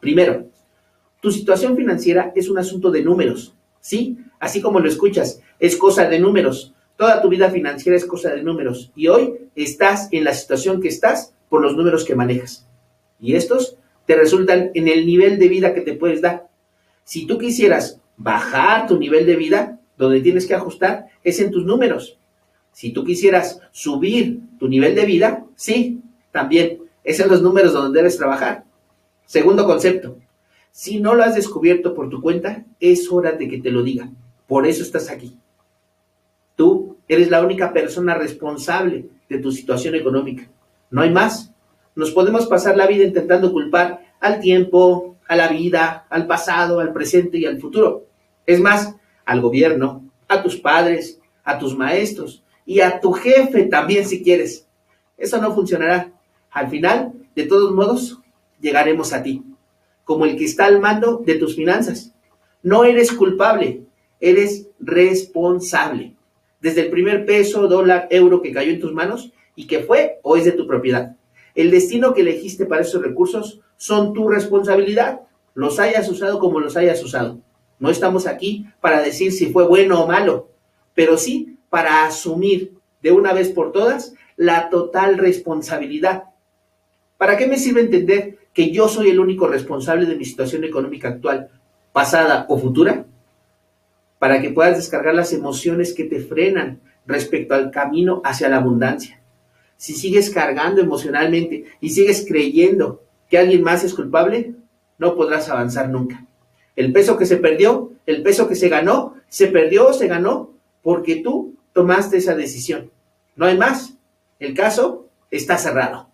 Primero, tu situación financiera es un asunto de números, ¿sí? Así como lo escuchas, es cosa de números. Toda tu vida financiera es cosa de números. Y hoy estás en la situación que estás por los números que manejas. Y estos te resultan en el nivel de vida que te puedes dar. Si tú quisieras bajar tu nivel de vida, donde tienes que ajustar es en tus números. Si tú quisieras subir tu nivel de vida, sí, también. Es en los números donde debes trabajar. Segundo concepto. Si no lo has descubierto por tu cuenta, es hora de que te lo diga. Por eso estás aquí. Tú eres la única persona responsable de tu situación económica. No hay más. Nos podemos pasar la vida intentando culpar al tiempo, a la vida, al pasado, al presente y al futuro. Es más, al gobierno, a tus padres, a tus maestros y a tu jefe también si quieres. Eso no funcionará. Al final, de todos modos, llegaremos a ti, como el que está al mando de tus finanzas. No eres culpable, eres responsable. Desde el primer peso, dólar, euro que cayó en tus manos y que fue o es de tu propiedad. El destino que elegiste para esos recursos son tu responsabilidad, los hayas usado como los hayas usado. No estamos aquí para decir si fue bueno o malo, pero sí para asumir de una vez por todas la total responsabilidad. ¿Para qué me sirve entender que yo soy el único responsable de mi situación económica actual, pasada o futura? Para que puedas descargar las emociones que te frenan respecto al camino hacia la abundancia. Si sigues cargando emocionalmente y sigues creyendo que alguien más es culpable, no podrás avanzar nunca. El peso que se perdió, el peso que se ganó, se perdió o se ganó porque tú tomaste esa decisión. No hay más. El caso está cerrado.